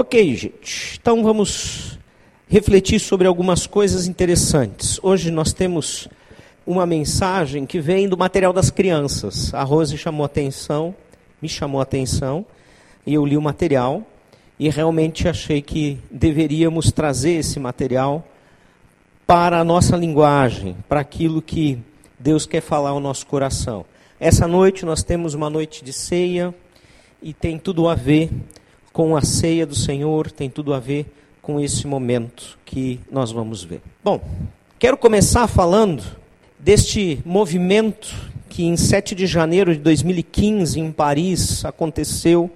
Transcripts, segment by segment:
Ok, gente. Então vamos refletir sobre algumas coisas interessantes. Hoje nós temos uma mensagem que vem do material das crianças. A Rose chamou atenção, me chamou atenção, e eu li o material e realmente achei que deveríamos trazer esse material para a nossa linguagem, para aquilo que Deus quer falar ao nosso coração. Essa noite nós temos uma noite de ceia e tem tudo a ver com a ceia do Senhor, tem tudo a ver com esse momento que nós vamos ver. Bom, quero começar falando deste movimento que em 7 de janeiro de 2015 em Paris aconteceu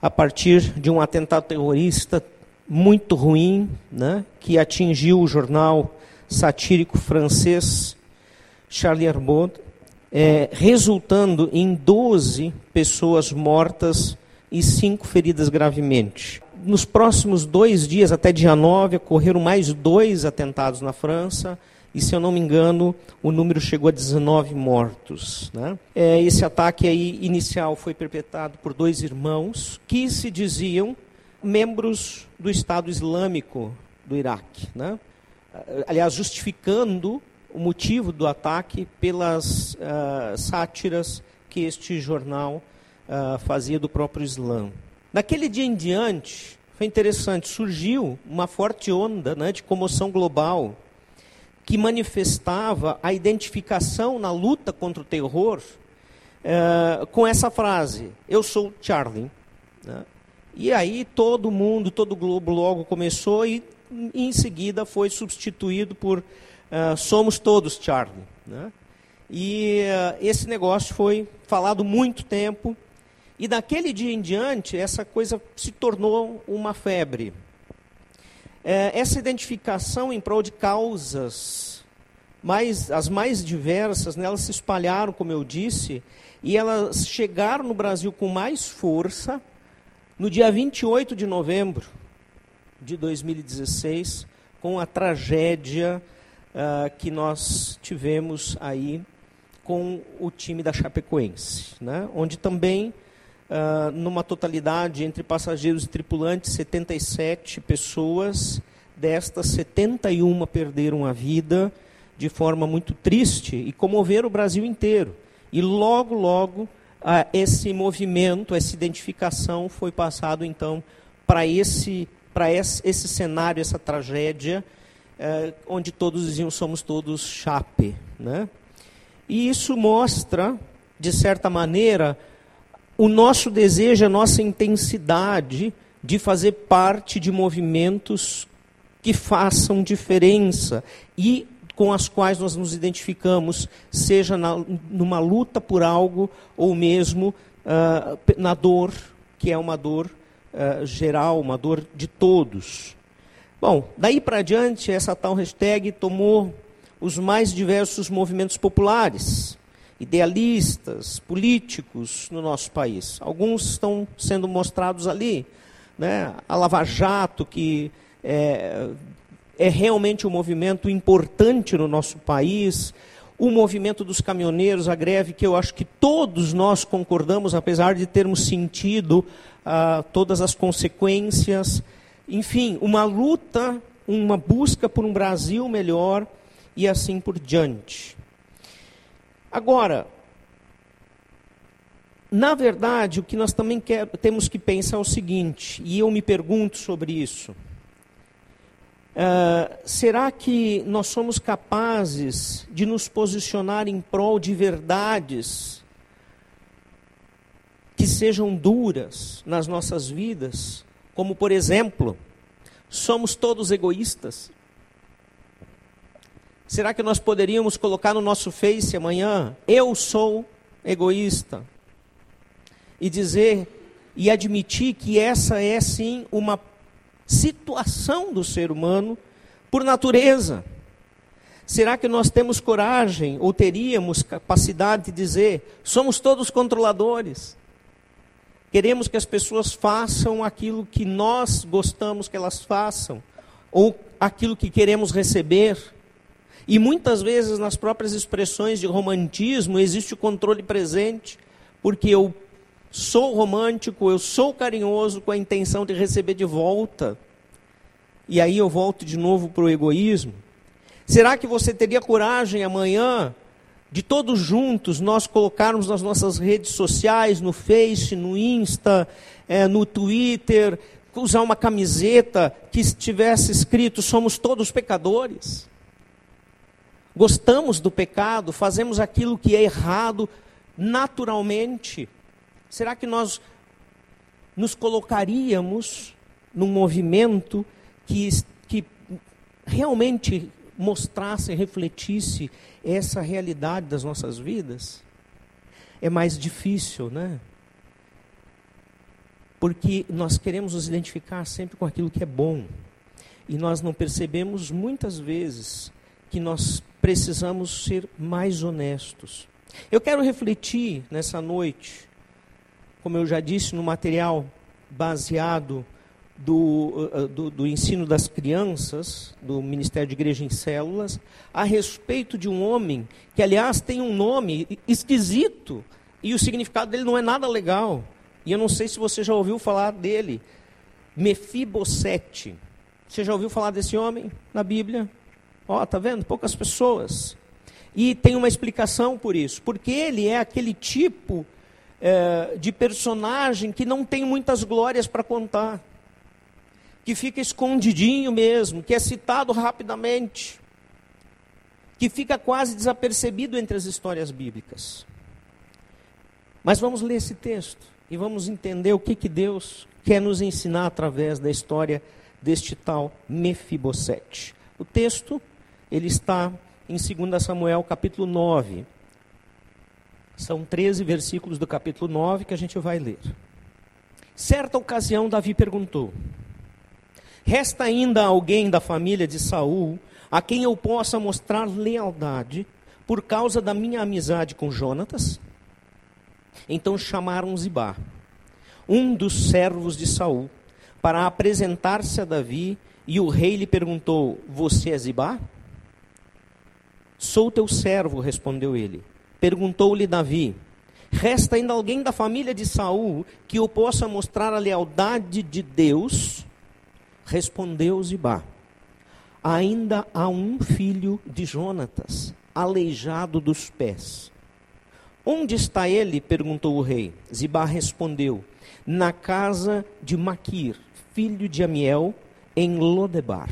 a partir de um atentado terrorista muito ruim, né, que atingiu o jornal satírico francês Charlie Hebdo, é, resultando em 12 pessoas mortas e 5 feridas gravemente. Nos próximos dois dias, até dia 9, ocorreram mais dois atentados na França, e se eu não me engano, o número chegou a 19 mortos. Né? É, esse ataque aí inicial foi perpetrado por dois irmãos que se diziam membros do Estado Islâmico do Iraque. Né? Aliás, justificando o motivo do ataque pelas uh, sátiras que este jornal uh, fazia do próprio Islã. Naquele dia em diante, foi interessante, surgiu uma forte onda né, de comoção global que manifestava a identificação na luta contra o terror uh, com essa frase: Eu sou Charlie. Né? E aí todo mundo, todo o globo logo começou e em seguida foi substituído por uh, Somos Todos Charlie. Né? E uh, esse negócio foi falado muito tempo e daquele dia em diante essa coisa se tornou uma febre. É, essa identificação em prol de causas, mais, as mais diversas, né, elas se espalharam, como eu disse, e elas chegaram no Brasil com mais força no dia 28 de novembro de 2016, com a tragédia uh, que nós tivemos aí com o time da Chapecoense, né, onde também uh, numa totalidade entre passageiros e tripulantes, 77 pessoas, destas 71 perderam a vida de forma muito triste e comoveram o Brasil inteiro. E logo, logo, uh, esse movimento, essa identificação foi passado então para esse, esse, esse cenário, essa tragédia, uh, onde todos diziam somos todos chape. Né? E isso mostra, de certa maneira, o nosso desejo, a nossa intensidade de fazer parte de movimentos que façam diferença e com as quais nós nos identificamos, seja na, numa luta por algo ou mesmo uh, na dor, que é uma dor uh, geral, uma dor de todos. Bom, daí para diante, essa tal hashtag tomou os mais diversos movimentos populares idealistas, políticos no nosso país. Alguns estão sendo mostrados ali. Né? A Lava Jato, que é, é realmente um movimento importante no nosso país. O movimento dos caminhoneiros, a greve, que eu acho que todos nós concordamos, apesar de termos sentido ah, todas as consequências. Enfim, uma luta, uma busca por um Brasil melhor e assim por diante. Agora, na verdade, o que nós também quer, temos que pensar é o seguinte, e eu me pergunto sobre isso. Uh, será que nós somos capazes de nos posicionar em prol de verdades que sejam duras nas nossas vidas? Como, por exemplo, somos todos egoístas? Será que nós poderíamos colocar no nosso Face amanhã, eu sou egoísta? E dizer e admitir que essa é sim uma situação do ser humano por natureza. Será que nós temos coragem ou teríamos capacidade de dizer, somos todos controladores? Queremos que as pessoas façam aquilo que nós gostamos que elas façam, ou aquilo que queremos receber. E muitas vezes nas próprias expressões de romantismo existe o controle presente, porque eu sou romântico, eu sou carinhoso com a intenção de receber de volta. E aí eu volto de novo para o egoísmo. Será que você teria coragem amanhã de todos juntos nós colocarmos nas nossas redes sociais, no Face, no Insta, é, no Twitter, usar uma camiseta que estivesse escrito: somos todos pecadores? Gostamos do pecado, fazemos aquilo que é errado naturalmente. Será que nós nos colocaríamos num movimento que, que realmente mostrasse, refletisse essa realidade das nossas vidas? É mais difícil, né? Porque nós queremos nos identificar sempre com aquilo que é bom. E nós não percebemos muitas vezes que nós precisamos ser mais honestos. Eu quero refletir nessa noite, como eu já disse, no material baseado do, uh, do, do, ensino das crianças, do Ministério de Igreja em Células, a respeito de um homem que, aliás, tem um nome esquisito e o significado dele não é nada legal. E eu não sei se você já ouviu falar dele, Mefibosete. Você já ouviu falar desse homem na Bíblia? Ó, oh, tá vendo? Poucas pessoas. E tem uma explicação por isso, porque ele é aquele tipo é, de personagem que não tem muitas glórias para contar que fica escondidinho mesmo, que é citado rapidamente, que fica quase desapercebido entre as histórias bíblicas. Mas vamos ler esse texto e vamos entender o que, que Deus quer nos ensinar através da história deste tal Mefibosete. O texto, ele está em 2 Samuel capítulo 9. São 13 versículos do capítulo 9 que a gente vai ler. Certa ocasião, Davi perguntou: Resta ainda alguém da família de Saul a quem eu possa mostrar lealdade por causa da minha amizade com Jonatas? Então chamaram Zibá, um dos servos de Saul, para apresentar-se a Davi, e o rei lhe perguntou: Você é Zibá? Sou teu servo, respondeu ele. Perguntou-lhe Davi: Resta ainda alguém da família de Saul que eu possa mostrar a lealdade de Deus Respondeu Zibá: Ainda há um filho de Jonatas, aleijado dos pés. Onde está ele? perguntou o rei. Zibá respondeu: Na casa de Maquir, filho de Amiel, em Lodebar.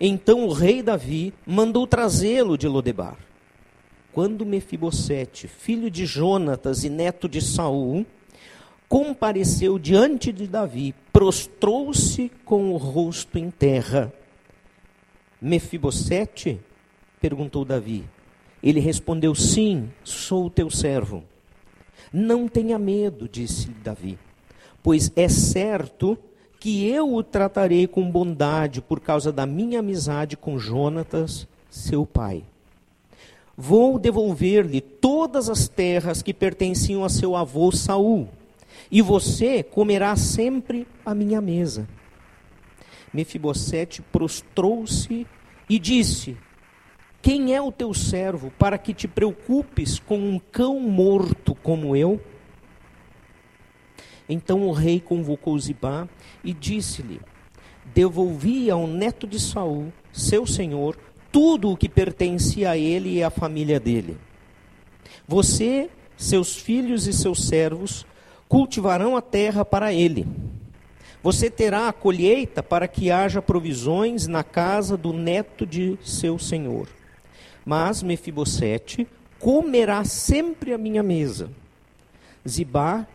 Então o rei Davi mandou trazê-lo de Lodebar. Quando Mefibosete, filho de Jonatas e neto de Saul, compareceu diante de Davi, prostrou-se com o rosto em terra. Mefibosete? perguntou Davi. Ele respondeu: Sim, sou o teu servo. Não tenha medo, disse Davi, pois é certo que eu o tratarei com bondade por causa da minha amizade com Jonatas, seu pai. Vou devolver-lhe todas as terras que pertenciam a seu avô Saul e você comerá sempre a minha mesa. Mefibosete prostrou-se e disse: Quem é o teu servo para que te preocupes com um cão morto como eu? Então o rei convocou Zibá e disse-lhe: Devolvi ao neto de Saul, seu senhor, tudo o que pertencia a ele e à família dele. Você, seus filhos e seus servos cultivarão a terra para ele. Você terá a colheita para que haja provisões na casa do neto de seu senhor. Mas Mefibosete comerá sempre a minha mesa. Zibá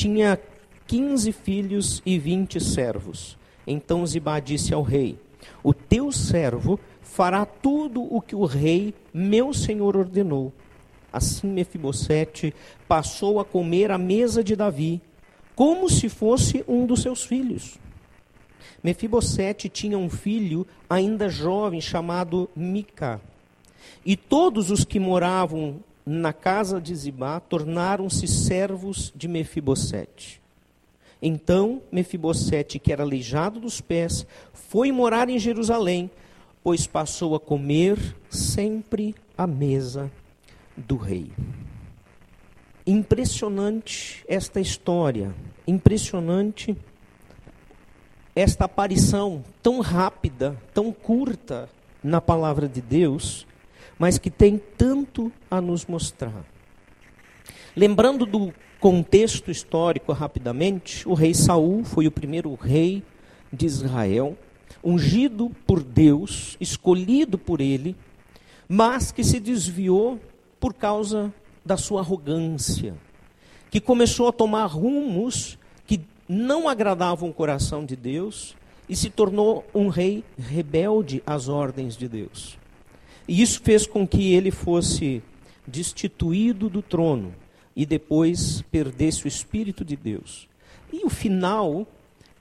tinha quinze filhos e vinte servos. Então Zibá disse ao rei: O teu servo fará tudo o que o rei, meu senhor, ordenou. Assim Mefibosete passou a comer à mesa de Davi, como se fosse um dos seus filhos. Mefibosete tinha um filho ainda jovem chamado Mica. E todos os que moravam na casa de Zibá tornaram-se servos de Mefibosete. Então Mefibosete, que era aleijado dos pés, foi morar em Jerusalém, pois passou a comer sempre à mesa do rei. Impressionante esta história, impressionante esta aparição tão rápida, tão curta na palavra de Deus, mas que tem tanto a nos mostrar. Lembrando do contexto histórico rapidamente, o rei Saul foi o primeiro rei de Israel, ungido por Deus, escolhido por ele, mas que se desviou por causa da sua arrogância, que começou a tomar rumos que não agradavam o coração de Deus e se tornou um rei rebelde às ordens de Deus. E isso fez com que ele fosse destituído do trono e depois perdesse o espírito de Deus. E o final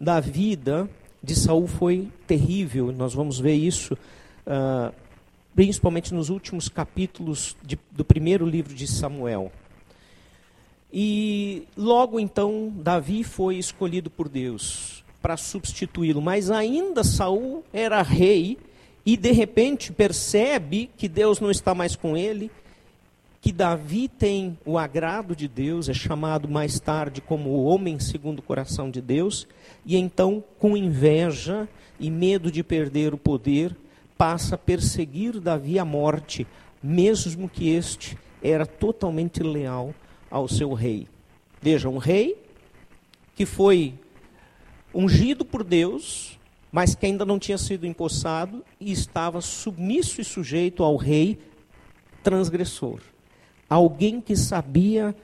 da vida de Saul foi terrível. Nós vamos ver isso uh, principalmente nos últimos capítulos de, do primeiro livro de Samuel. E logo então Davi foi escolhido por Deus para substituí-lo, mas ainda Saul era rei e de repente percebe que Deus não está mais com ele, que Davi tem o agrado de Deus, é chamado mais tarde como o homem segundo o coração de Deus, e então com inveja e medo de perder o poder, passa a perseguir Davi à morte, mesmo que este era totalmente leal ao seu rei. Veja, um rei que foi ungido por Deus, mas que ainda não tinha sido empossado e estava submisso e sujeito ao rei transgressor. Alguém que sabia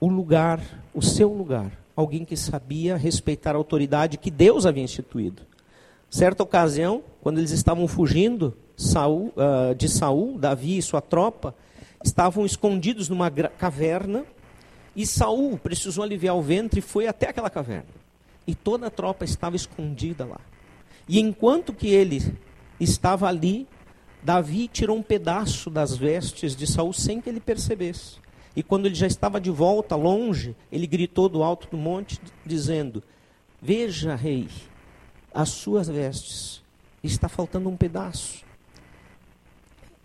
o lugar, o seu lugar. Alguém que sabia respeitar a autoridade que Deus havia instituído. Certa ocasião, quando eles estavam fugindo Saul, uh, de Saul, Davi e sua tropa, estavam escondidos numa caverna e Saul precisou aliviar o ventre e foi até aquela caverna. E toda a tropa estava escondida lá. E enquanto que ele estava ali, Davi tirou um pedaço das vestes de Saul sem que ele percebesse. E quando ele já estava de volta, longe, ele gritou do alto do monte, dizendo: Veja, rei, as suas vestes. Está faltando um pedaço.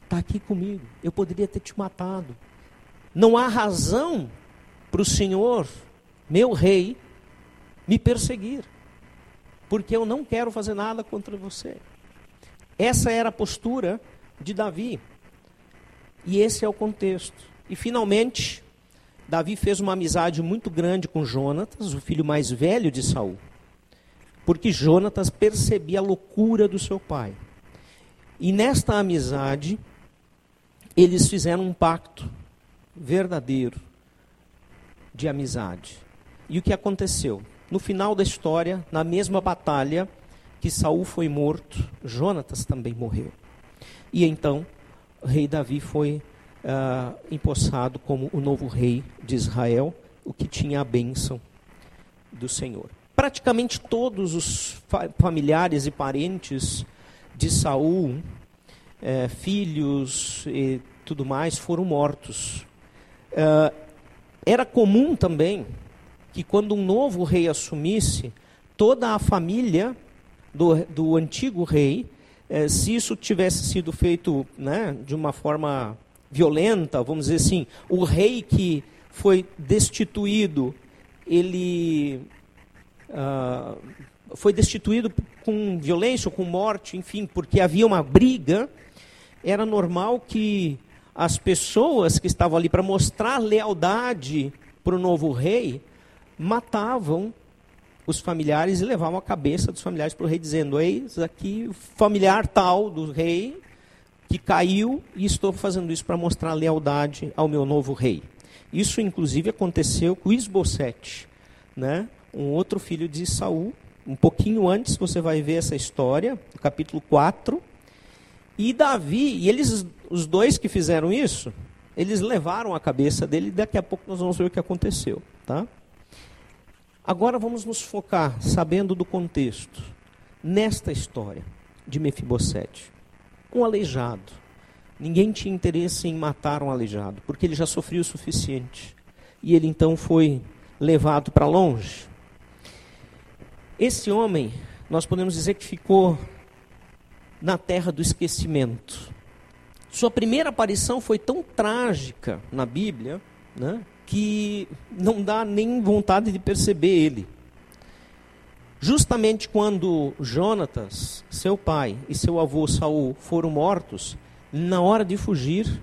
Está aqui comigo. Eu poderia ter te matado. Não há razão para o Senhor, meu rei, me perseguir. Porque eu não quero fazer nada contra você. Essa era a postura de Davi. E esse é o contexto. E finalmente, Davi fez uma amizade muito grande com Jonatas, o filho mais velho de Saul porque Jonatas percebia a loucura do seu pai. E nesta amizade, eles fizeram um pacto verdadeiro de amizade. E o que aconteceu? No final da história, na mesma batalha que Saul foi morto, Jonatas também morreu. E então, o rei Davi foi uh, empossado como o novo rei de Israel, o que tinha a bênção do Senhor praticamente todos os familiares e parentes de Saul, é, filhos e tudo mais, foram mortos. É, era comum também que quando um novo rei assumisse, toda a família do, do antigo rei, é, se isso tivesse sido feito né, de uma forma violenta, vamos dizer assim, o rei que foi destituído, ele uh, foi destituído com violência, com morte, enfim, porque havia uma briga, era normal que as pessoas que estavam ali para mostrar lealdade para o novo rei matavam os familiares e levavam a cabeça dos familiares para o rei, dizendo: Eis aqui o familiar tal do rei que caiu e estou fazendo isso para mostrar lealdade ao meu novo rei. Isso, inclusive, aconteceu com Isbosete, né? um outro filho de Saul. Um pouquinho antes você vai ver essa história, no capítulo 4. E Davi, e eles, os dois que fizeram isso, eles levaram a cabeça dele e daqui a pouco nós vamos ver o que aconteceu. Tá? Agora vamos nos focar, sabendo do contexto, nesta história de Mefibosete. Um aleijado. Ninguém tinha interesse em matar um aleijado, porque ele já sofreu o suficiente. E ele então foi levado para longe. Esse homem, nós podemos dizer que ficou na terra do esquecimento. Sua primeira aparição foi tão trágica na Bíblia, né? Que não dá nem vontade de perceber ele. Justamente quando Jonatas, seu pai, e seu avô Saul foram mortos, na hora de fugir,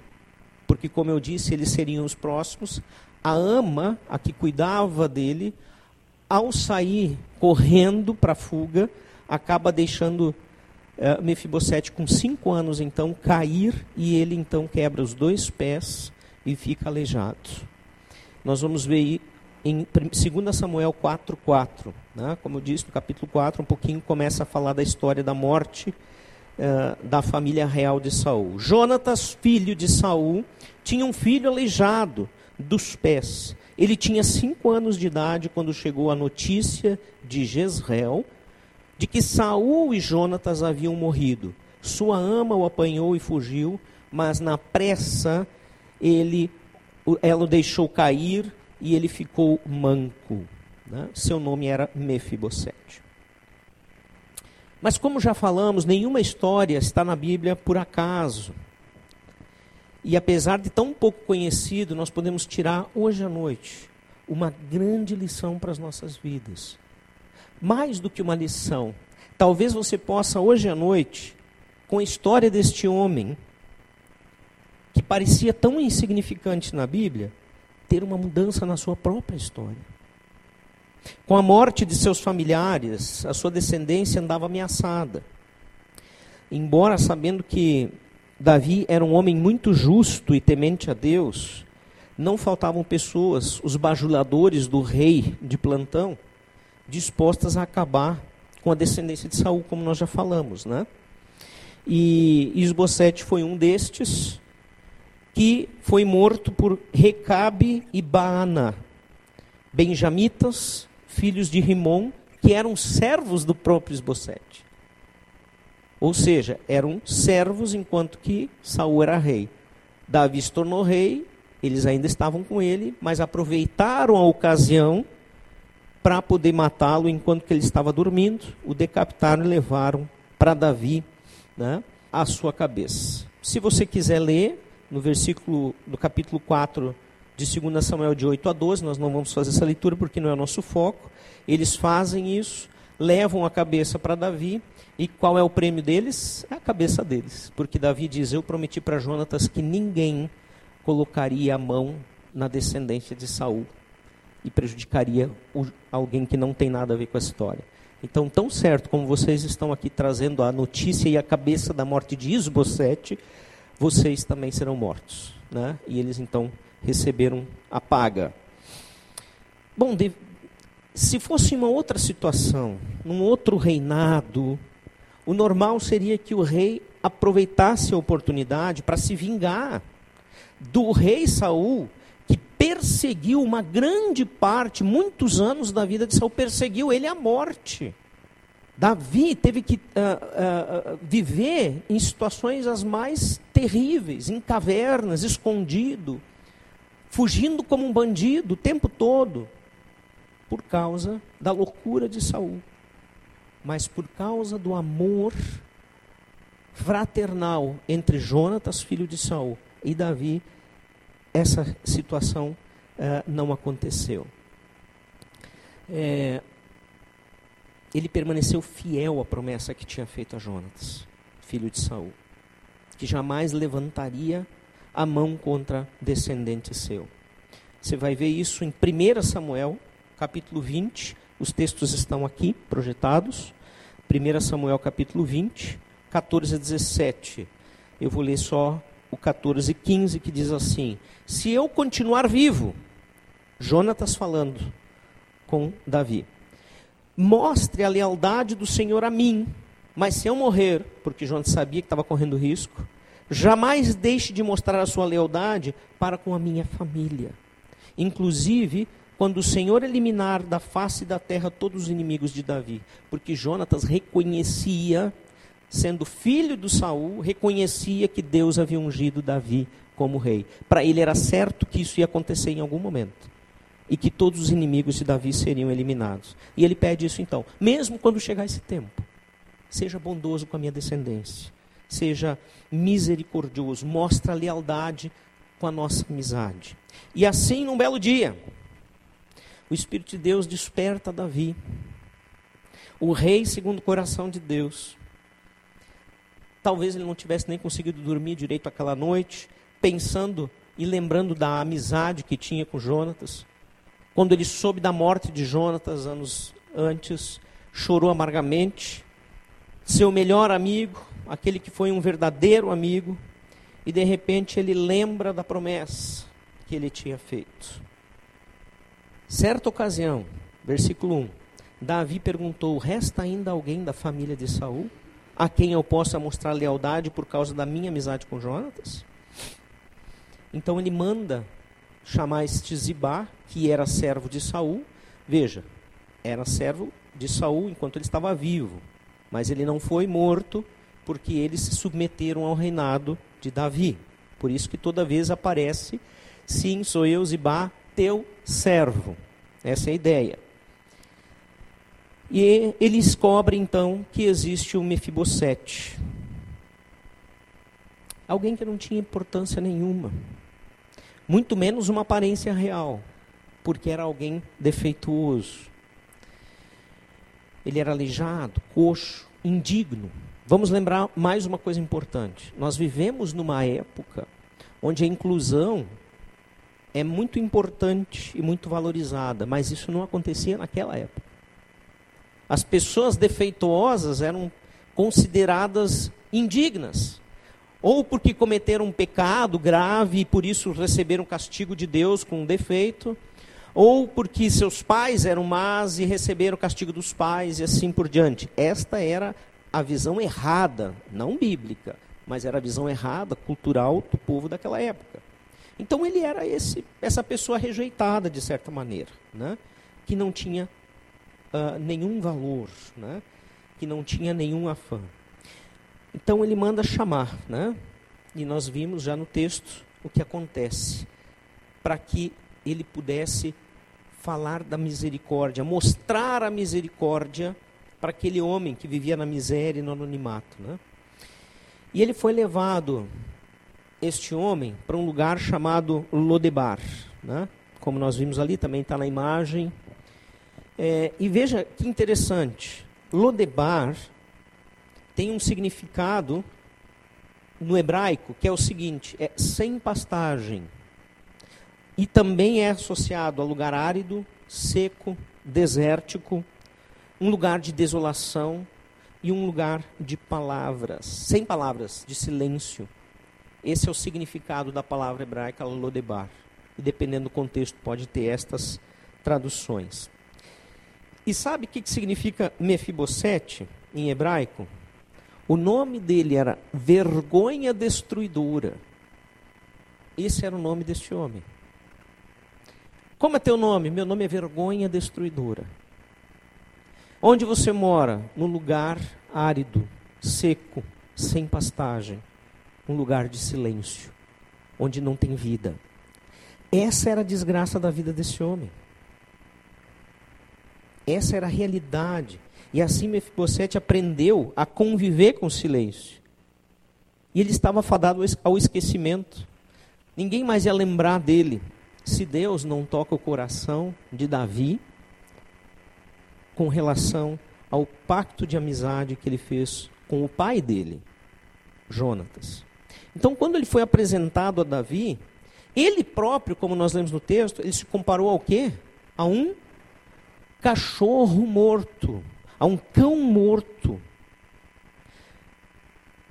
porque como eu disse, eles seriam os próximos, a ama, a que cuidava dele, ao sair correndo para a fuga, acaba deixando uh, Mefibosete com cinco anos então cair e ele então quebra os dois pés e fica aleijado. Nós vamos ver em 2 Samuel 4,4. Né? Como eu disse, no capítulo 4, um pouquinho começa a falar da história da morte uh, da família real de Saul. Jonatas, filho de Saul, tinha um filho aleijado dos pés. Ele tinha cinco anos de idade quando chegou a notícia de Jezreel de que Saul e Jonatas haviam morrido. Sua ama o apanhou e fugiu, mas na pressa ele ela o deixou cair e ele ficou manco. Né? Seu nome era Mefibosete. Mas como já falamos, nenhuma história está na Bíblia por acaso. E apesar de tão pouco conhecido, nós podemos tirar hoje à noite uma grande lição para as nossas vidas. Mais do que uma lição, talvez você possa hoje à noite, com a história deste homem, que parecia tão insignificante na Bíblia, ter uma mudança na sua própria história. Com a morte de seus familiares, a sua descendência andava ameaçada. Embora sabendo que Davi era um homem muito justo e temente a Deus. Não faltavam pessoas, os bajuladores do rei de plantão, dispostas a acabar com a descendência de Saul, como nós já falamos, né? E Isbosete foi um destes que foi morto por Recabe e Baana, benjamitas, filhos de Rimon, que eram servos do próprio Isbosete. Ou seja, eram servos enquanto que Saul era rei. Davi se tornou rei, eles ainda estavam com ele, mas aproveitaram a ocasião para poder matá-lo enquanto que ele estava dormindo, o decapitaram e levaram para Davi né, a sua cabeça. Se você quiser ler, no versículo do capítulo 4 de 2 Samuel de 8 a 12, nós não vamos fazer essa leitura porque não é o nosso foco. Eles fazem isso, levam a cabeça para Davi e qual é o prêmio deles? É a cabeça deles. Porque Davi diz: Eu prometi para Jonatas que ninguém colocaria a mão na descendência de Saul e prejudicaria o, alguém que não tem nada a ver com a história. Então, tão certo como vocês estão aqui trazendo a notícia e a cabeça da morte de Isbosete, vocês também serão mortos. Né? E eles então receberam a paga. Bom, de, se fosse uma outra situação, num outro reinado, o normal seria que o rei aproveitasse a oportunidade para se vingar do rei Saul, que perseguiu uma grande parte, muitos anos da vida de Saul, perseguiu ele à morte. Davi teve que uh, uh, viver em situações as mais terríveis, em cavernas, escondido, fugindo como um bandido o tempo todo, por causa da loucura de Saul mas por causa do amor fraternal entre Jonatas, filho de Saul, e Davi, essa situação uh, não aconteceu. É, ele permaneceu fiel à promessa que tinha feito a Jonatas, filho de Saul, que jamais levantaria a mão contra descendente seu. Você vai ver isso em 1 Samuel, capítulo 20, os textos estão aqui projetados. 1 Samuel capítulo 20, 14 a 17. Eu vou ler só o 14 e 15 que diz assim: Se eu continuar vivo, Jonatas falando com Davi, mostre a lealdade do Senhor a mim, mas se eu morrer, porque Jonatas sabia que estava correndo risco, jamais deixe de mostrar a sua lealdade para com a minha família. Inclusive, quando o Senhor eliminar da face da terra todos os inimigos de Davi, porque Jonatas reconhecia, sendo filho do Saul, reconhecia que Deus havia ungido Davi como rei. Para ele era certo que isso ia acontecer em algum momento e que todos os inimigos de Davi seriam eliminados. E ele pede isso então, mesmo quando chegar esse tempo. Seja bondoso com a minha descendência. Seja misericordioso, mostra lealdade com a nossa amizade. E assim, num belo dia, o Espírito de Deus desperta Davi, o rei segundo o coração de Deus. Talvez ele não tivesse nem conseguido dormir direito aquela noite, pensando e lembrando da amizade que tinha com Jonatas. Quando ele soube da morte de Jonatas anos antes, chorou amargamente. Seu melhor amigo, aquele que foi um verdadeiro amigo, e de repente ele lembra da promessa que ele tinha feito. Certa ocasião, versículo 1, Davi perguntou: Resta ainda alguém da família de Saul a quem eu possa mostrar lealdade por causa da minha amizade com Jonatas? Então ele manda chamar este Zibá, que era servo de Saul. Veja, era servo de Saul enquanto ele estava vivo, mas ele não foi morto porque eles se submeteram ao reinado de Davi. Por isso que toda vez aparece, sim, sou eu, Zibá, teu servo. Essa é a ideia. E ele descobre então que existe o Mefibosete. Alguém que não tinha importância nenhuma. Muito menos uma aparência real, porque era alguém defeituoso. Ele era aleijado, coxo, indigno. Vamos lembrar mais uma coisa importante. Nós vivemos numa época onde a inclusão é muito importante e muito valorizada, mas isso não acontecia naquela época. As pessoas defeituosas eram consideradas indignas, ou porque cometeram um pecado grave e por isso receberam castigo de Deus com um defeito, ou porque seus pais eram más e receberam castigo dos pais e assim por diante. Esta era a visão errada, não bíblica, mas era a visão errada, cultural do povo daquela época. Então ele era esse, essa pessoa rejeitada de certa maneira, né? que não tinha uh, nenhum valor, né? que não tinha nenhum afã. Então ele manda chamar, né? e nós vimos já no texto o que acontece, para que ele pudesse falar da misericórdia, mostrar a misericórdia para aquele homem que vivia na miséria e no anonimato. Né? E ele foi levado, este homem, para um lugar chamado Lodebar. Né? Como nós vimos ali, também está na imagem. É, e veja que interessante: Lodebar tem um significado no hebraico que é o seguinte: é sem pastagem e também é associado a lugar árido, seco, desértico, um lugar de desolação e um lugar de palavras, sem palavras, de silêncio. Esse é o significado da palavra hebraica lodebar. E dependendo do contexto, pode ter estas traduções. E sabe o que significa Mefibosete em hebraico? O nome dele era vergonha destruidora. Esse era o nome deste homem. Como é teu nome? Meu nome é Vergonha Destruidora. Onde você mora? No lugar árido, seco, sem pastagem. Um lugar de silêncio, onde não tem vida. Essa era a desgraça da vida desse homem. Essa era a realidade. E assim Mefibosete aprendeu a conviver com o silêncio. E ele estava fadado ao esquecimento. Ninguém mais ia lembrar dele se Deus não toca o coração de Davi com relação ao pacto de amizade que ele fez com o pai dele, Jonatas. Então, quando ele foi apresentado a Davi, ele próprio, como nós lemos no texto, ele se comparou ao quê? A um cachorro morto, a um cão morto.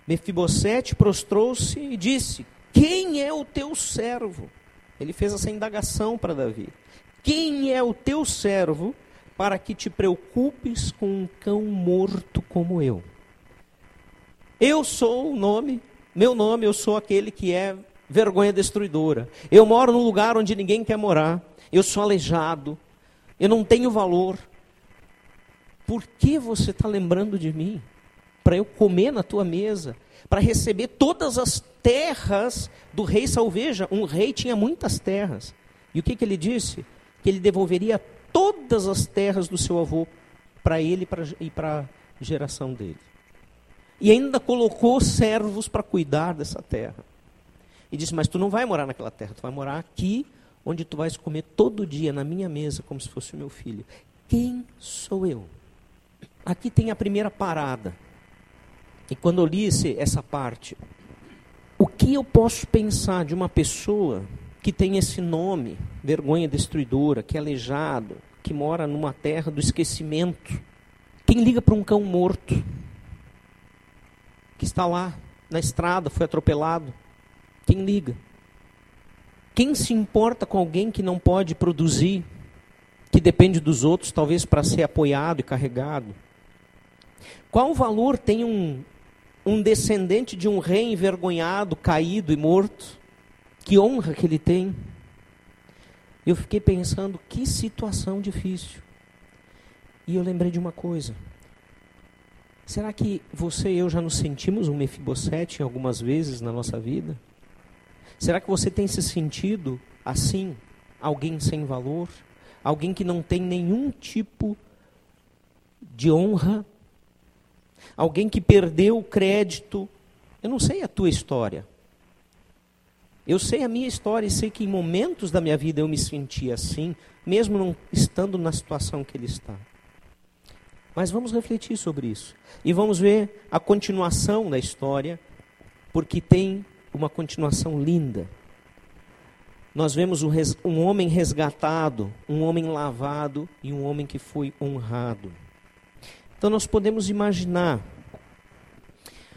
Mefibosete prostrou-se e disse: Quem é o teu servo? Ele fez essa indagação para Davi: Quem é o teu servo para que te preocupes com um cão morto como eu? Eu sou o nome, meu nome, eu sou aquele que é vergonha destruidora. Eu moro num lugar onde ninguém quer morar. Eu sou aleijado. Eu não tenho valor. Por que você está lembrando de mim? Para eu comer na tua mesa? Para receber todas as terras do rei Saul. Veja, um rei tinha muitas terras. E o que, que ele disse? Que ele devolveria todas as terras do seu avô para ele e para a geração dele. E ainda colocou servos para cuidar dessa terra. e disse: Mas tu não vai morar naquela terra, tu vai morar aqui, onde tu vais comer todo dia na minha mesa, como se fosse o meu filho. Quem sou eu? Aqui tem a primeira parada. E quando eu li esse, essa parte, o que eu posso pensar de uma pessoa que tem esse nome, vergonha destruidora, que é aleijado, que mora numa terra do esquecimento? Quem liga para um cão morto, que está lá na estrada, foi atropelado? Quem liga? Quem se importa com alguém que não pode produzir, que depende dos outros, talvez para ser apoiado e carregado? Qual valor tem um, um descendente de um rei envergonhado, caído e morto? Que honra que ele tem? Eu fiquei pensando, que situação difícil. E eu lembrei de uma coisa. Será que você e eu já nos sentimos um Mefibosete algumas vezes na nossa vida? Será que você tem se sentido assim, alguém sem valor? Alguém que não tem nenhum tipo de honra? Alguém que perdeu o crédito? Eu não sei a tua história. Eu sei a minha história e sei que em momentos da minha vida eu me senti assim, mesmo não estando na situação que ele está. Mas vamos refletir sobre isso. E vamos ver a continuação da história, porque tem uma continuação linda. Nós vemos um, um homem resgatado, um homem lavado e um homem que foi honrado. Então nós podemos imaginar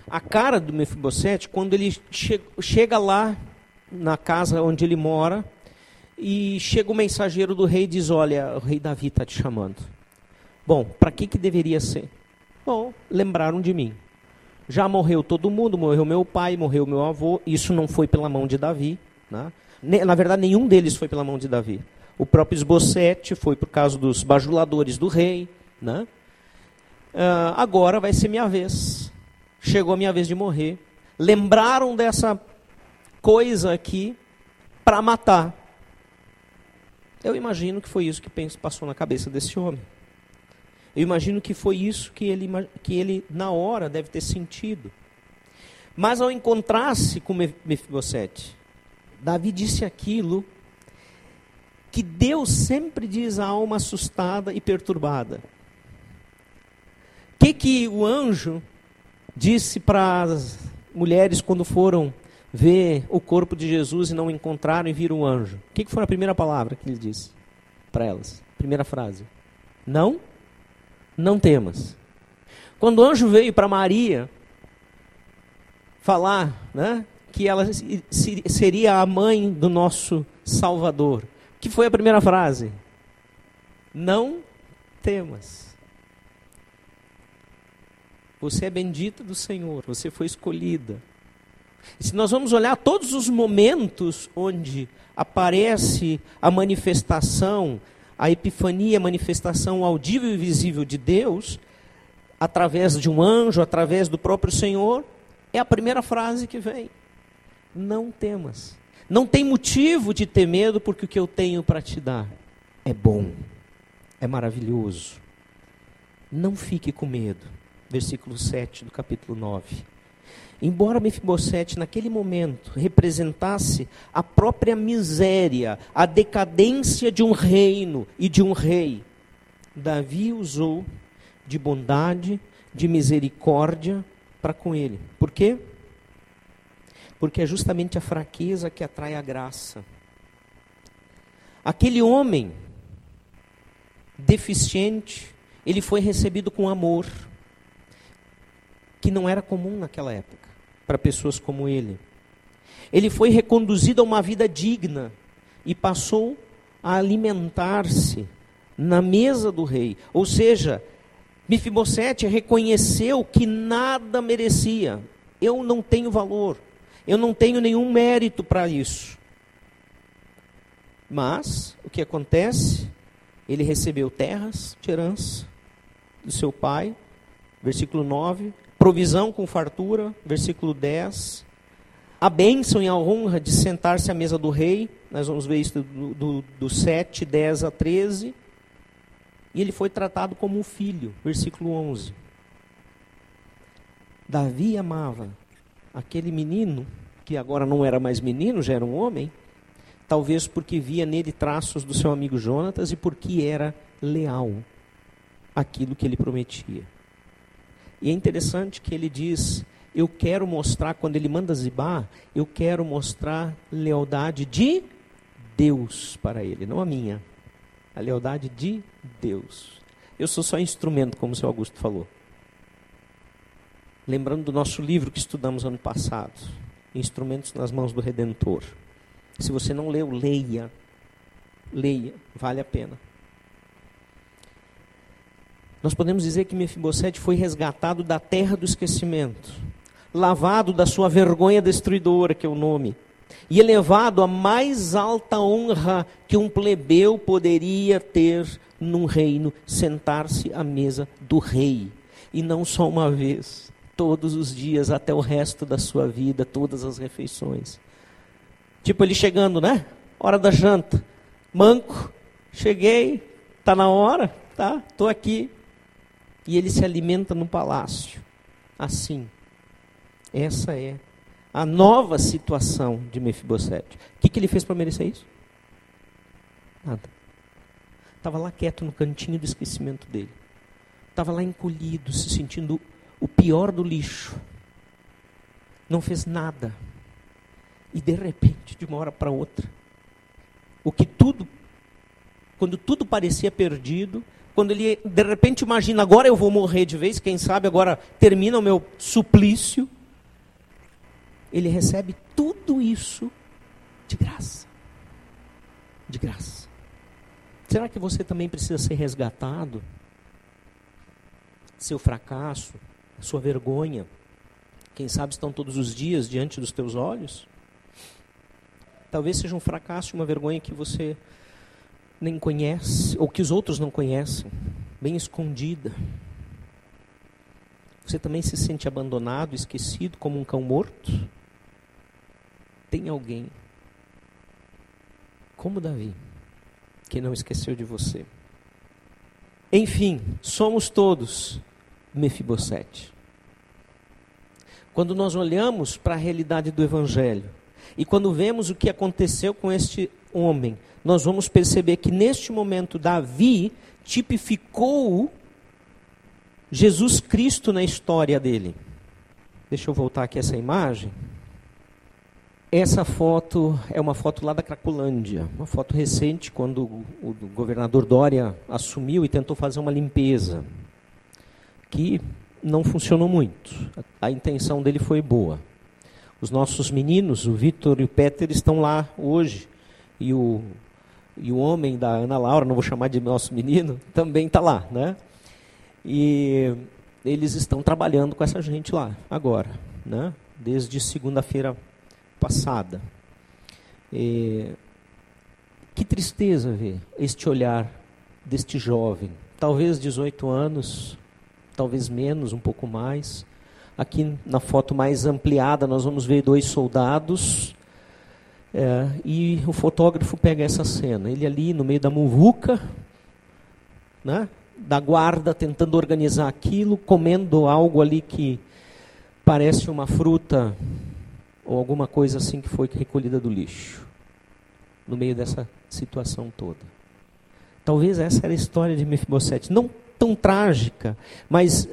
a cara do Mefibosete quando ele che chega lá na casa onde ele mora e chega o mensageiro do rei e diz: Olha, o rei Davi está te chamando. Bom, para que, que deveria ser? Bom, lembraram de mim. Já morreu todo mundo, morreu meu pai, morreu meu avô. Isso não foi pela mão de Davi. Né? Na verdade, nenhum deles foi pela mão de Davi. O próprio Esbocete foi por causa dos bajuladores do rei. Né? Uh, agora vai ser minha vez. Chegou a minha vez de morrer. Lembraram dessa coisa aqui para matar. Eu imagino que foi isso que passou na cabeça desse homem. Eu imagino que foi isso que ele, que ele na hora, deve ter sentido. Mas ao encontrar-se com Mefibosete, Davi disse aquilo que Deus sempre diz à alma assustada e perturbada. Que, que o anjo disse para as mulheres quando foram ver o corpo de Jesus e não encontraram e viram o anjo? O que, que foi a primeira palavra que ele disse para elas? Primeira frase. Não não temas. Quando o anjo veio para Maria falar né, que ela seria a mãe do nosso Salvador, que foi a primeira frase? Não temas. Você é bendita do Senhor, você foi escolhida. E se nós vamos olhar todos os momentos onde aparece a manifestação a epifania, a manifestação audível e visível de Deus, através de um anjo, através do próprio Senhor, é a primeira frase que vem. Não temas. Não tem motivo de ter medo, porque o que eu tenho para te dar é bom, é maravilhoso. Não fique com medo. Versículo 7 do capítulo 9. Embora Mefibosete naquele momento representasse a própria miséria, a decadência de um reino e de um rei, Davi usou de bondade, de misericórdia para com ele. Por quê? Porque é justamente a fraqueza que atrai a graça. Aquele homem deficiente, ele foi recebido com amor, que não era comum naquela época para pessoas como ele. Ele foi reconduzido a uma vida digna e passou a alimentar-se na mesa do rei. Ou seja, Mefibosete reconheceu que nada merecia. Eu não tenho valor. Eu não tenho nenhum mérito para isso. Mas o que acontece? Ele recebeu terras de herança do seu pai, versículo 9, provisão com fartura, versículo 10. A bênção e a honra de sentar-se à mesa do rei, nós vamos ver isso do, do, do 7, 10 a 13. E ele foi tratado como um filho, versículo 11. Davi amava aquele menino que agora não era mais menino, já era um homem, talvez porque via nele traços do seu amigo Jonatas e porque era leal àquilo que ele prometia. E é interessante que ele diz: Eu quero mostrar, quando ele manda Zibá, eu quero mostrar lealdade de Deus para ele, não a minha. A lealdade de Deus. Eu sou só instrumento, como o seu Augusto falou. Lembrando do nosso livro que estudamos ano passado, Instrumentos nas Mãos do Redentor. Se você não leu, leia. Leia, vale a pena. Nós podemos dizer que Mefibosete foi resgatado da terra do esquecimento, lavado da sua vergonha destruidora, que é o nome, e elevado à mais alta honra que um plebeu poderia ter num reino, sentar-se à mesa do rei, e não só uma vez, todos os dias até o resto da sua vida, todas as refeições. Tipo ele chegando, né? Hora da janta. Manco, cheguei, tá na hora, tá? Tô aqui. E ele se alimenta no palácio. Assim. Essa é a nova situação de Mefibosete. O que, que ele fez para merecer isso? Nada. Estava lá quieto no cantinho do esquecimento dele. Estava lá encolhido, se sentindo o pior do lixo. Não fez nada. E de repente, de uma hora para outra, o que tudo, quando tudo parecia perdido, quando ele de repente imagina, agora eu vou morrer de vez, quem sabe agora termina o meu suplício, ele recebe tudo isso de graça. De graça. Será que você também precisa ser resgatado? Seu fracasso, sua vergonha, quem sabe estão todos os dias diante dos teus olhos? Talvez seja um fracasso, uma vergonha que você nem conhece, ou que os outros não conhecem, bem escondida. Você também se sente abandonado, esquecido, como um cão morto? Tem alguém, como Davi, que não esqueceu de você. Enfim, somos todos Mefibosete. Quando nós olhamos para a realidade do Evangelho, e quando vemos o que aconteceu com este homem, nós vamos perceber que neste momento Davi tipificou Jesus Cristo na história dele. Deixa eu voltar aqui essa imagem. Essa foto é uma foto lá da Cracolândia, uma foto recente, quando o governador Dória assumiu e tentou fazer uma limpeza, que não funcionou muito. A intenção dele foi boa. Os nossos meninos, o Vitor e o Peter, estão lá hoje. E o, e o homem da Ana Laura, não vou chamar de nosso menino, também está lá. Né? E eles estão trabalhando com essa gente lá, agora. Né? Desde segunda-feira passada. E, que tristeza ver este olhar deste jovem, talvez 18 anos, talvez menos, um pouco mais, Aqui na foto mais ampliada nós vamos ver dois soldados é, e o fotógrafo pega essa cena. Ele ali no meio da muvuca, né, da guarda, tentando organizar aquilo, comendo algo ali que parece uma fruta ou alguma coisa assim que foi recolhida do lixo. No meio dessa situação toda. Talvez essa era a história de Mefibosete. Não tão trágica, mas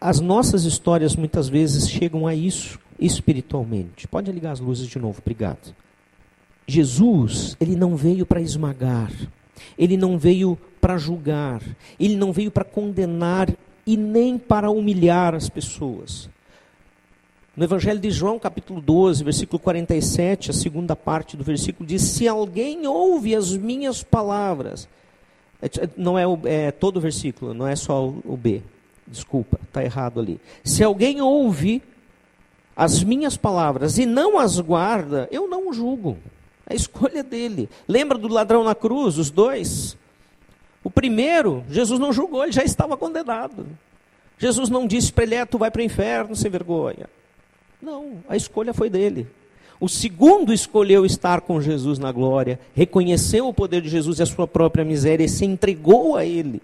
as nossas histórias muitas vezes chegam a isso espiritualmente. Pode ligar as luzes de novo, obrigado. Jesus, ele não veio para esmagar, ele não veio para julgar, ele não veio para condenar e nem para humilhar as pessoas. No Evangelho de João, capítulo 12, versículo 47, a segunda parte do versículo diz: Se alguém ouve as minhas palavras, é, não é, o, é todo o versículo, não é só o, o B. Desculpa, está errado ali. Se alguém ouve as minhas palavras e não as guarda, eu não o julgo. A escolha dele. Lembra do ladrão na cruz, os dois? O primeiro, Jesus não julgou, ele já estava condenado. Jesus não disse para ele, é, tu vai para o inferno sem vergonha. Não, a escolha foi dele. O segundo escolheu estar com Jesus na glória, reconheceu o poder de Jesus e a sua própria miséria e se entregou a ele.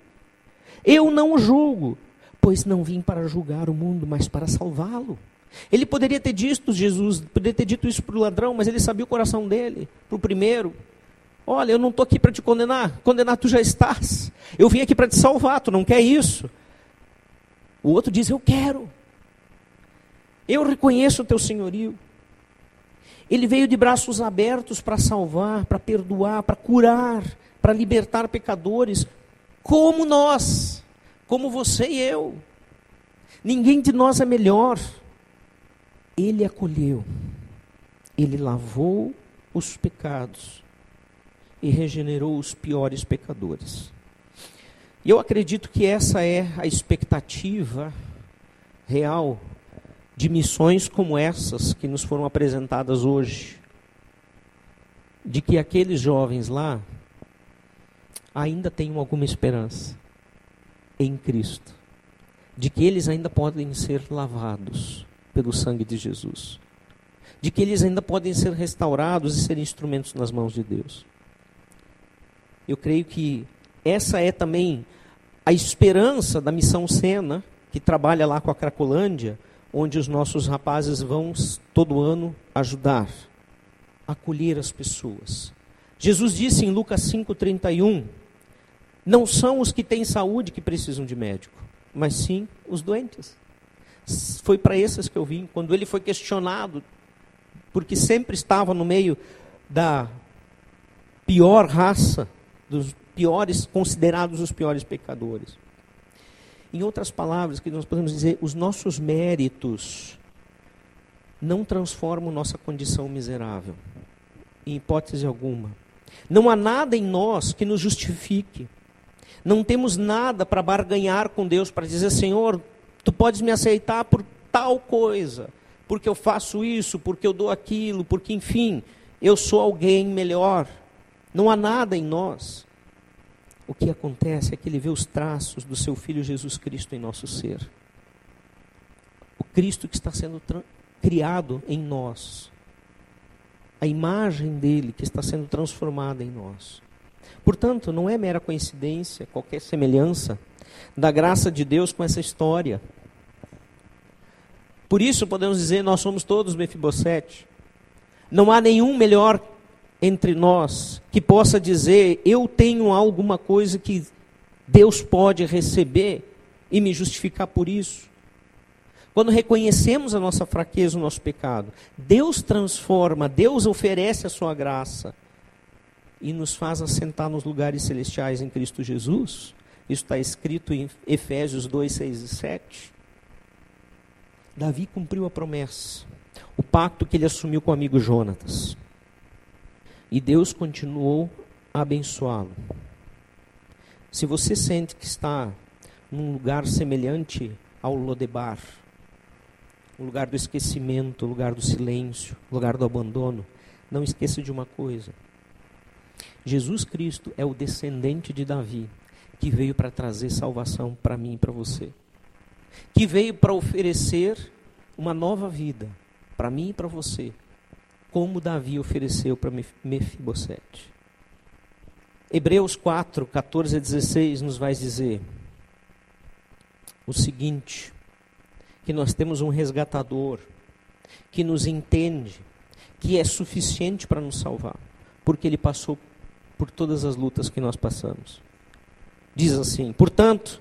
Eu não julgo, Pois não vim para julgar o mundo, mas para salvá-lo. Ele poderia ter dito, Jesus, poderia ter dito isso para o ladrão, mas ele sabia o coração dele, para o primeiro. Olha, eu não estou aqui para te condenar, condenar tu já estás. Eu vim aqui para te salvar, tu não quer isso. O outro diz: Eu quero. Eu reconheço o teu senhorio. Ele veio de braços abertos para salvar, para perdoar, para curar, para libertar pecadores, como nós, como você e eu. Ninguém de nós é melhor. Ele acolheu, ele lavou os pecados e regenerou os piores pecadores. E eu acredito que essa é a expectativa real de missões como essas que nos foram apresentadas hoje. De que aqueles jovens lá ainda tenham alguma esperança em Cristo. De que eles ainda podem ser lavados pelo sangue de Jesus. De que eles ainda podem ser restaurados e ser instrumentos nas mãos de Deus. Eu creio que essa é também a esperança da missão Sena, que trabalha lá com a Cracolândia, onde os nossos rapazes vão todo ano ajudar, acolher as pessoas. Jesus disse em Lucas 5,31: Não são os que têm saúde que precisam de médico, mas sim os doentes. Foi para esses que eu vim. Quando ele foi questionado, porque sempre estava no meio da pior raça, dos piores, considerados os piores pecadores. Em outras palavras, que nós podemos dizer, os nossos méritos não transformam nossa condição miserável, em hipótese alguma. Não há nada em nós que nos justifique. Não temos nada para barganhar com Deus, para dizer, Senhor, tu podes me aceitar por tal coisa, porque eu faço isso, porque eu dou aquilo, porque, enfim, eu sou alguém melhor. Não há nada em nós o que acontece é que ele vê os traços do seu filho Jesus Cristo em nosso ser. O Cristo que está sendo criado em nós. A imagem dele que está sendo transformada em nós. Portanto, não é mera coincidência, qualquer semelhança da graça de Deus com essa história. Por isso podemos dizer, nós somos todos Mefibosete. Não há nenhum melhor entre nós que possa dizer: eu tenho alguma coisa que Deus pode receber e me justificar por isso. Quando reconhecemos a nossa fraqueza, o nosso pecado, Deus transforma, Deus oferece a sua graça e nos faz assentar nos lugares celestiais em Cristo Jesus. Isso está escrito em Efésios 2, 6 e 7. Davi cumpriu a promessa, o pacto que ele assumiu com o amigo Jonatas. E Deus continuou a abençoá-lo. Se você sente que está num lugar semelhante ao Lodebar, o lugar do esquecimento, o lugar do silêncio, o lugar do abandono, não esqueça de uma coisa. Jesus Cristo é o descendente de Davi, que veio para trazer salvação para mim e para você. Que veio para oferecer uma nova vida para mim e para você como Davi ofereceu para Mefibosete. Hebreus 4, 14 a 16 nos vai dizer o seguinte: que nós temos um resgatador que nos entende, que é suficiente para nos salvar, porque ele passou por todas as lutas que nós passamos. Diz assim: portanto,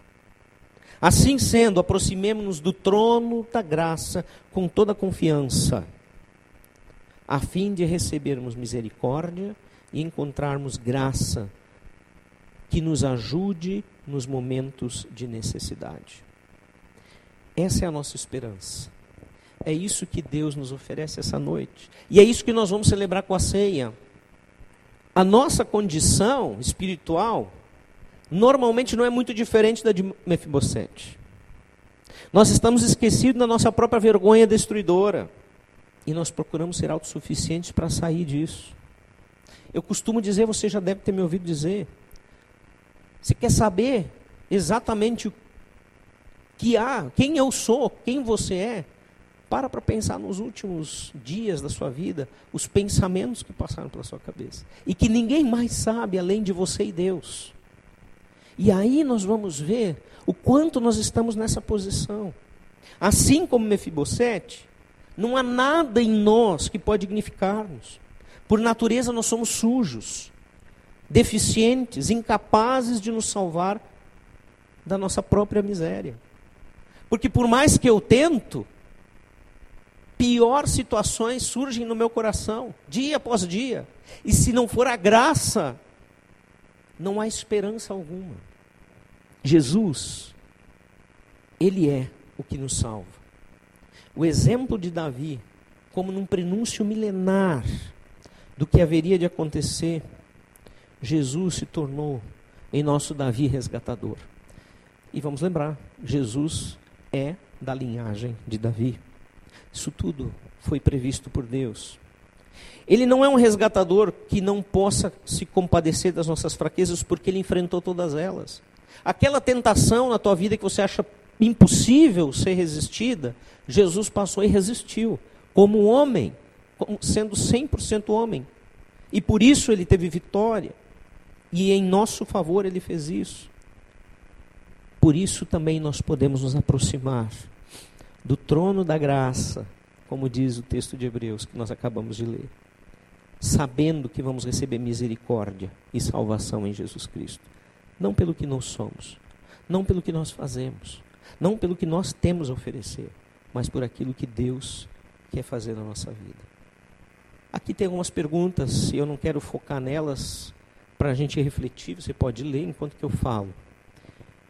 Assim sendo, aproximemo-nos do trono da graça com toda confiança, a fim de recebermos misericórdia e encontrarmos graça que nos ajude nos momentos de necessidade. Essa é a nossa esperança. É isso que Deus nos oferece essa noite. E é isso que nós vamos celebrar com a ceia. A nossa condição espiritual normalmente não é muito diferente da de Mefibosete. Nós estamos esquecidos da nossa própria vergonha destruidora. E nós procuramos ser autossuficientes para sair disso. Eu costumo dizer, você já deve ter me ouvido dizer. Você quer saber exatamente o que há, quem eu sou, quem você é? Para para pensar nos últimos dias da sua vida, os pensamentos que passaram pela sua cabeça. E que ninguém mais sabe além de você e Deus. E aí nós vamos ver o quanto nós estamos nessa posição. Assim como Mefibosete, não há nada em nós que pode dignificar-nos. Por natureza nós somos sujos, deficientes, incapazes de nos salvar da nossa própria miséria. Porque por mais que eu tento, pior situações surgem no meu coração, dia após dia. E se não for a graça, não há esperança alguma. Jesus, Ele é o que nos salva. O exemplo de Davi, como num prenúncio milenar do que haveria de acontecer, Jesus se tornou em nosso Davi resgatador. E vamos lembrar, Jesus é da linhagem de Davi. Isso tudo foi previsto por Deus. Ele não é um resgatador que não possa se compadecer das nossas fraquezas, porque ele enfrentou todas elas. Aquela tentação na tua vida que você acha impossível ser resistida, Jesus passou e resistiu, como homem, sendo 100% homem. E por isso ele teve vitória. E em nosso favor ele fez isso. Por isso também nós podemos nos aproximar do trono da graça, como diz o texto de Hebreus que nós acabamos de ler, sabendo que vamos receber misericórdia e salvação em Jesus Cristo, não pelo que nós somos, não pelo que nós fazemos, não pelo que nós temos a oferecer, mas por aquilo que Deus quer fazer na nossa vida. Aqui tem algumas perguntas, e eu não quero focar nelas para a gente refletir, você pode ler enquanto que eu falo.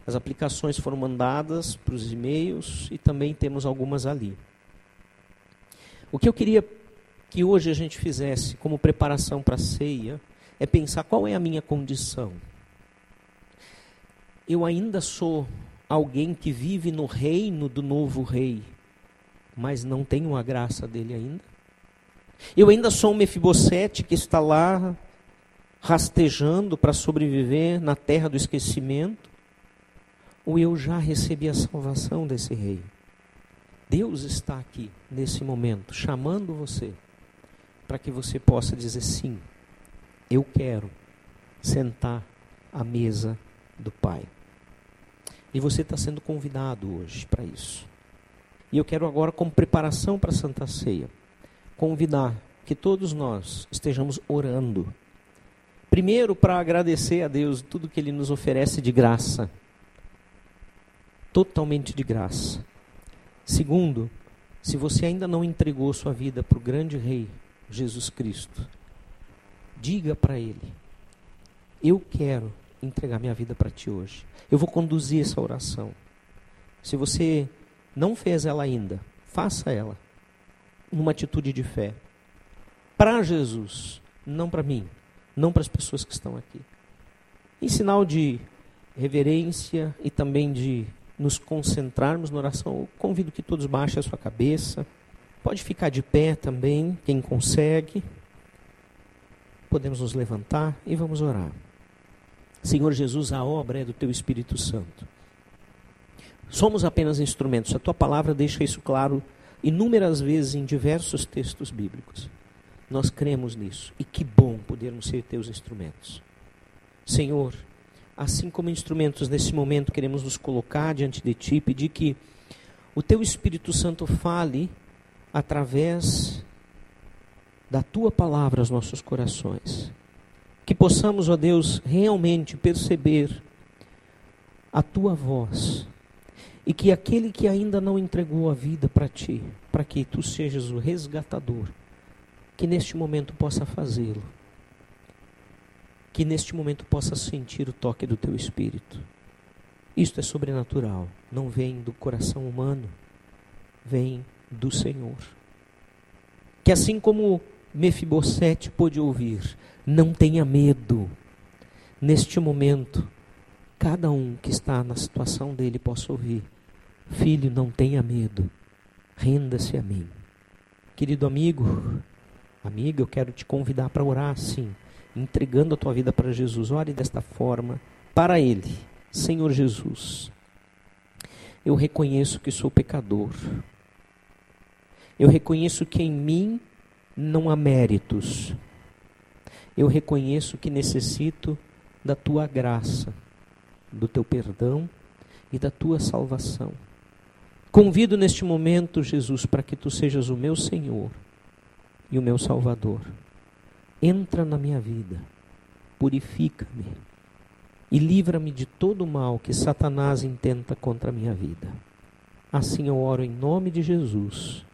As aplicações foram mandadas para os e-mails e também temos algumas ali. O que eu queria que hoje a gente fizesse como preparação para a ceia é pensar qual é a minha condição. Eu ainda sou alguém que vive no reino do novo rei, mas não tenho a graça dele ainda. Eu ainda sou um Mefibosete que está lá rastejando para sobreviver na terra do esquecimento ou eu já recebi a salvação desse rei? Deus está aqui, nesse momento, chamando você, para que você possa dizer sim, eu quero sentar à mesa do Pai. E você está sendo convidado hoje para isso. E eu quero agora, como preparação para a Santa Ceia, convidar que todos nós estejamos orando. Primeiro, para agradecer a Deus tudo que Ele nos oferece de graça totalmente de graça. Segundo, se você ainda não entregou sua vida para o grande Rei Jesus Cristo, diga para Ele: Eu quero entregar minha vida para Ti hoje. Eu vou conduzir essa oração. Se você não fez ela ainda, faça ela numa atitude de fé. Para Jesus, não para mim, não para as pessoas que estão aqui. Em sinal de reverência e também de nos concentrarmos na oração, eu convido que todos baixem a sua cabeça. Pode ficar de pé também, quem consegue. Podemos nos levantar e vamos orar. Senhor Jesus, a obra é do teu Espírito Santo. Somos apenas instrumentos. A tua palavra deixa isso claro inúmeras vezes em diversos textos bíblicos. Nós cremos nisso e que bom podermos ser teus instrumentos. Senhor, assim como instrumentos nesse momento, queremos nos colocar diante de Ti, pedir que o Teu Espírito Santo fale através da Tua palavra aos nossos corações. Que possamos, ó Deus, realmente perceber a Tua voz e que aquele que ainda não entregou a vida para Ti, para que Tu sejas o resgatador, que neste momento possa fazê-lo que neste momento possa sentir o toque do teu espírito. Isto é sobrenatural, não vem do coração humano, vem do Senhor. Que assim como Mefibosete pôde ouvir, não tenha medo. Neste momento, cada um que está na situação dele possa ouvir. Filho, não tenha medo, renda-se a mim. Querido amigo, amiga, eu quero te convidar para orar assim, entregando a tua vida para Jesus. Ore desta forma para Ele, Senhor Jesus. Eu reconheço que sou pecador. Eu reconheço que em mim não há méritos. Eu reconheço que necessito da tua graça, do teu perdão e da tua salvação. Convido neste momento, Jesus, para que tu sejas o meu Senhor e o meu Salvador. Entra na minha vida, purifica-me e livra-me de todo o mal que Satanás intenta contra a minha vida. Assim eu oro em nome de Jesus,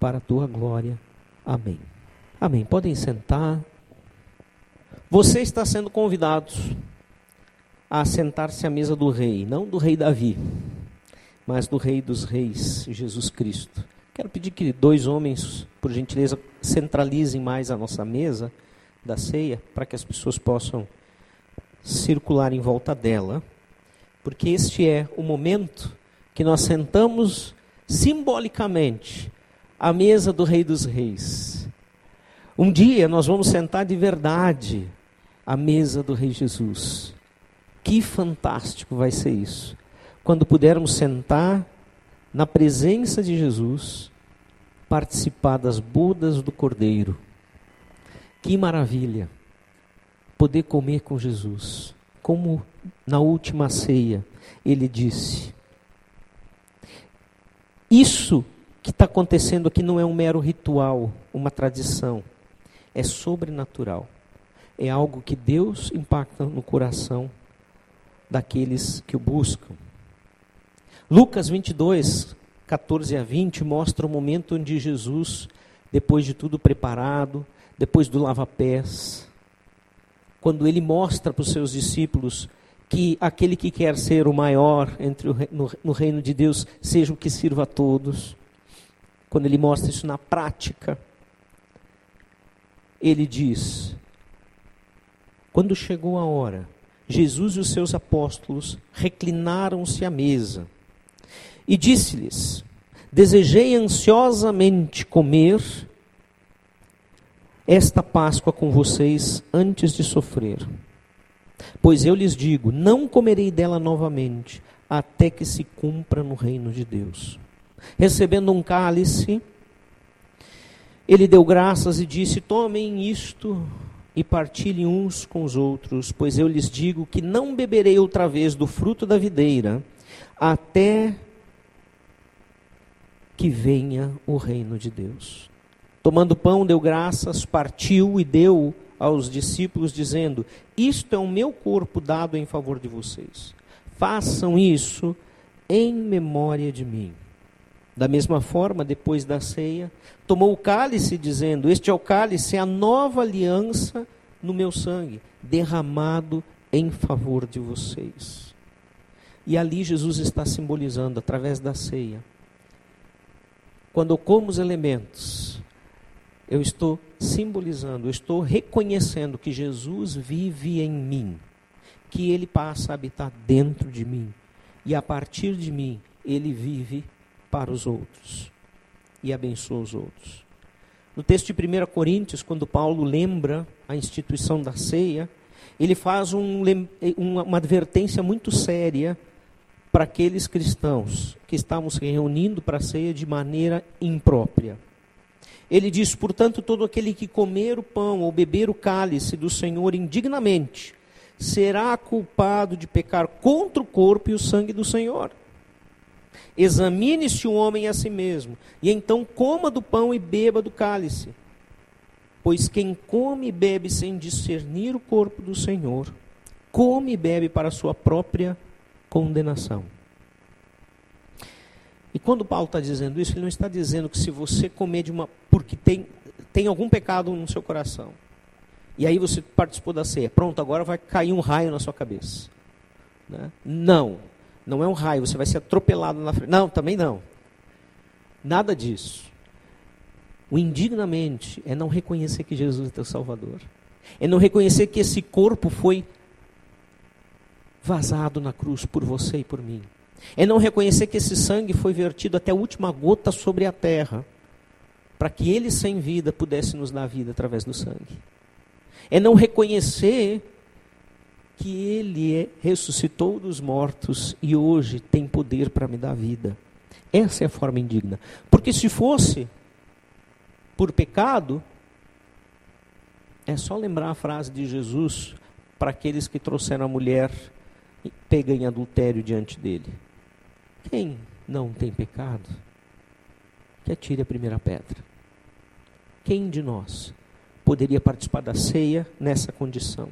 para a tua glória. Amém. Amém. Podem sentar. Você está sendo convidado a sentar-se à mesa do rei, não do rei Davi mas do Rei dos Reis, Jesus Cristo. Quero pedir que dois homens, por gentileza, centralizem mais a nossa mesa da ceia, para que as pessoas possam circular em volta dela, porque este é o momento que nós sentamos simbolicamente à mesa do Rei dos Reis. Um dia nós vamos sentar de verdade à mesa do Rei Jesus. Que fantástico vai ser isso quando pudermos sentar na presença de Jesus, participar das bodas do Cordeiro. Que maravilha poder comer com Jesus. Como na última ceia ele disse: Isso que está acontecendo aqui não é um mero ritual, uma tradição, é sobrenatural. É algo que Deus impacta no coração daqueles que o buscam. Lucas 22, 14 a 20 mostra o momento onde Jesus, depois de tudo preparado, depois do lava-pés, quando ele mostra para os seus discípulos que aquele que quer ser o maior entre o, no, no reino de Deus seja o que sirva a todos. Quando ele mostra isso na prática, ele diz: quando chegou a hora, Jesus e os seus apóstolos reclinaram-se à mesa e disse-lhes: Desejei ansiosamente comer esta Páscoa com vocês antes de sofrer. Pois eu lhes digo: não comerei dela novamente, até que se cumpra no reino de Deus. Recebendo um cálice, ele deu graças e disse: Tomem isto e partilhem uns com os outros, pois eu lhes digo que não beberei outra vez do fruto da videira, até que venha o reino de Deus. Tomando pão, deu graças, partiu e deu aos discípulos, dizendo: Isto é o meu corpo dado em favor de vocês. Façam isso em memória de mim. Da mesma forma, depois da ceia, tomou o cálice, dizendo: Este é o cálice, é a nova aliança no meu sangue, derramado em favor de vocês. E ali Jesus está simbolizando, através da ceia, quando eu como os elementos, eu estou simbolizando, eu estou reconhecendo que Jesus vive em mim, que ele passa a habitar dentro de mim, e a partir de mim, ele vive para os outros e abençoa os outros. No texto de 1 Coríntios, quando Paulo lembra a instituição da ceia, ele faz um, uma advertência muito séria para aqueles cristãos que estavam se reunindo para a ceia de maneira imprópria. Ele diz: portanto, todo aquele que comer o pão ou beber o cálice do Senhor indignamente será culpado de pecar contra o corpo e o sangue do Senhor. Examine-se o homem a si mesmo, e então coma do pão e beba do cálice. Pois quem come e bebe sem discernir o corpo do Senhor, come e bebe para a sua própria condenação. E quando Paulo está dizendo isso, ele não está dizendo que se você comer de uma. porque tem, tem algum pecado no seu coração. E aí você participou da ceia. Pronto, agora vai cair um raio na sua cabeça. Né? Não. Não é um raio, você vai ser atropelado na frente. Não, também não. Nada disso. O indignamente é não reconhecer que Jesus é teu Salvador. É não reconhecer que esse corpo foi vazado na cruz por você e por mim. É não reconhecer que esse sangue foi vertido até a última gota sobre a terra, para que ele sem vida pudesse nos dar vida através do sangue. É não reconhecer que ele é, ressuscitou dos mortos e hoje tem poder para me dar vida. Essa é a forma indigna. Porque se fosse por pecado, é só lembrar a frase de Jesus para aqueles que trouxeram a mulher pega em adultério diante dele. Quem não tem pecado, que atire a primeira pedra. Quem de nós poderia participar da ceia nessa condição?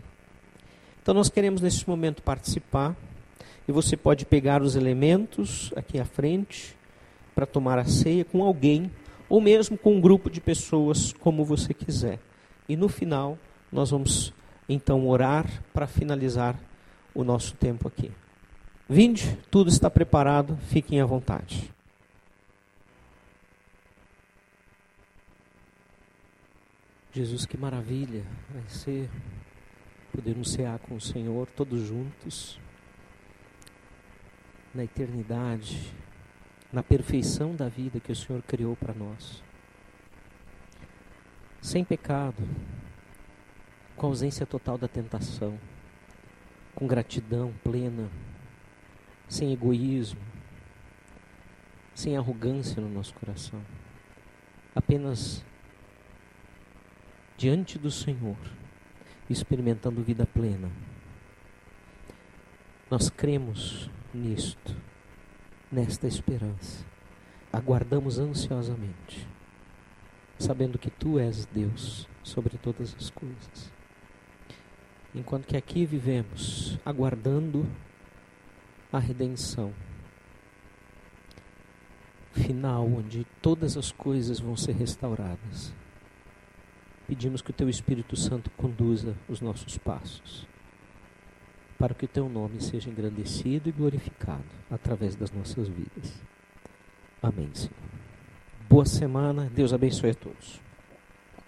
Então nós queremos nesse momento participar e você pode pegar os elementos aqui à frente para tomar a ceia com alguém ou mesmo com um grupo de pessoas, como você quiser. E no final, nós vamos então orar para finalizar o nosso tempo aqui. Vinde, tudo está preparado, fiquem à vontade. Jesus, que maravilha vai ser podermos cear com o Senhor todos juntos na eternidade na perfeição da vida que o Senhor criou para nós. Sem pecado, com ausência total da tentação, com gratidão plena, sem egoísmo, sem arrogância no nosso coração, apenas diante do Senhor, experimentando vida plena. Nós cremos nisto nesta esperança. Aguardamos ansiosamente, sabendo que tu és Deus sobre todas as coisas. Enquanto que aqui vivemos aguardando a redenção final, onde todas as coisas vão ser restauradas. Pedimos que o teu Espírito Santo conduza os nossos passos para que o teu nome seja engrandecido e glorificado através das nossas vidas. Amém, Senhor. Boa semana, Deus abençoe a todos.